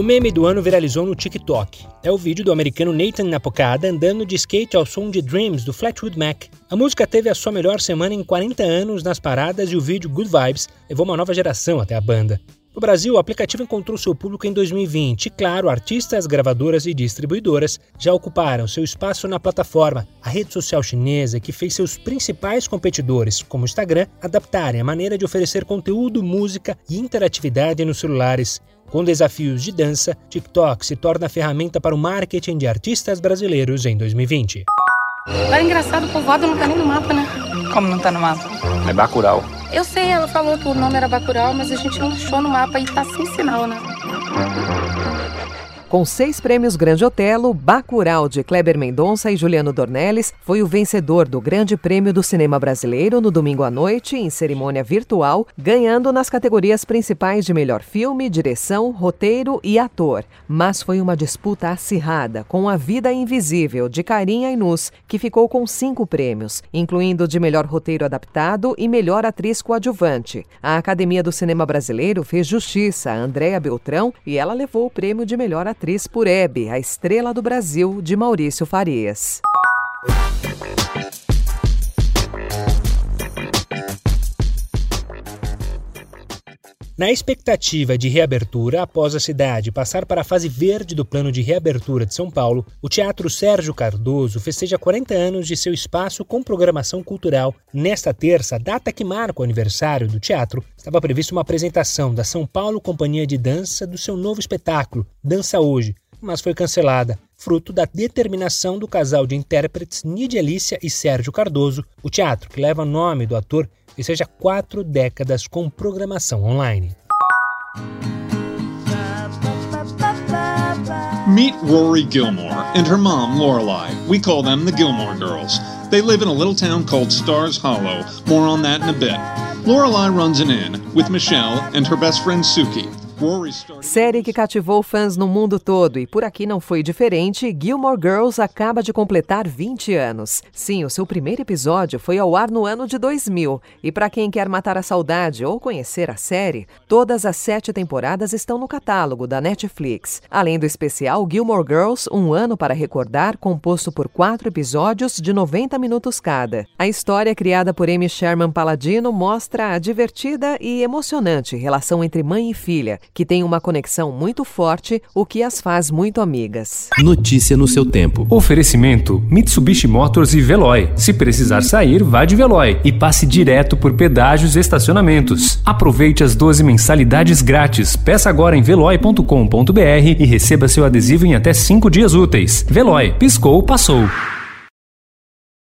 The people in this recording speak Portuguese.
O meme do ano viralizou no TikTok. É o vídeo do americano Nathan Napocada andando de skate ao som de Dreams do Flatwood Mac. A música teve a sua melhor semana em 40 anos nas paradas e o vídeo Good Vibes levou uma nova geração até a banda. No Brasil, o aplicativo encontrou seu público em 2020 e, claro, artistas, gravadoras e distribuidoras já ocuparam seu espaço na plataforma, a rede social chinesa que fez seus principais competidores, como o Instagram, adaptarem a maneira de oferecer conteúdo, música e interatividade nos celulares. Com desafios de dança, TikTok se torna a ferramenta para o marketing de artistas brasileiros em 2020. Era engraçado, o povoado não tá nem no mapa, né? Como não tá no mapa? É Bacurau. Eu sei, ela falou que o nome era Bacurau, mas a gente não achou no mapa e tá sem sinal, né? Com seis prêmios Grande Otelo, Bacurau de Kleber Mendonça e Juliano Dornelles foi o vencedor do Grande Prêmio do Cinema Brasileiro no domingo à noite, em cerimônia virtual, ganhando nas categorias principais de melhor filme, direção, roteiro e ator. Mas foi uma disputa acirrada, com A Vida Invisível, de Carinha Inus, que ficou com cinco prêmios, incluindo de melhor roteiro adaptado e melhor atriz coadjuvante. A Academia do Cinema Brasileiro fez justiça a Andréa Beltrão e ela levou o prêmio de melhor atriz atriz por Hebe, a estrela do Brasil, de Maurício Farias. Na expectativa de reabertura, após a cidade passar para a fase verde do plano de reabertura de São Paulo, o Teatro Sérgio Cardoso festeja 40 anos de seu espaço com programação cultural. Nesta terça, data que marca o aniversário do teatro, estava prevista uma apresentação da São Paulo Companhia de Dança do seu novo espetáculo, Dança Hoje, mas foi cancelada, fruto da determinação do casal de intérpretes Nidia Alicia e Sérgio Cardoso, o teatro que leva o nome do ator e seja quatro décadas com programação online. Meet Rory Gilmore and her mom, Lorelai. We call them the Gilmore Girls. They live in a little town called Stars Hollow. More on that in a bit. Lorelai runs an inn with Michelle and her best friend Suki. Série que cativou fãs no mundo todo e por aqui não foi diferente, Gilmore Girls acaba de completar 20 anos. Sim, o seu primeiro episódio foi ao ar no ano de 2000 e para quem quer matar a saudade ou conhecer a série, todas as sete temporadas estão no catálogo da Netflix. Além do especial Gilmore Girls, um ano para recordar, composto por quatro episódios de 90 minutos cada. A história criada por Amy Sherman Paladino mostra a divertida e emocionante relação entre mãe e filha que têm uma conexão muito forte, o que as faz muito amigas. Notícia no seu tempo. Oferecimento: Mitsubishi Motors e Veloy. Se precisar sair, vá de Veloy e passe direto por pedágios e estacionamentos. Aproveite as 12 mensalidades grátis. Peça agora em veloy.com.br e receba seu adesivo em até 5 dias úteis. Veloy, piscou, passou.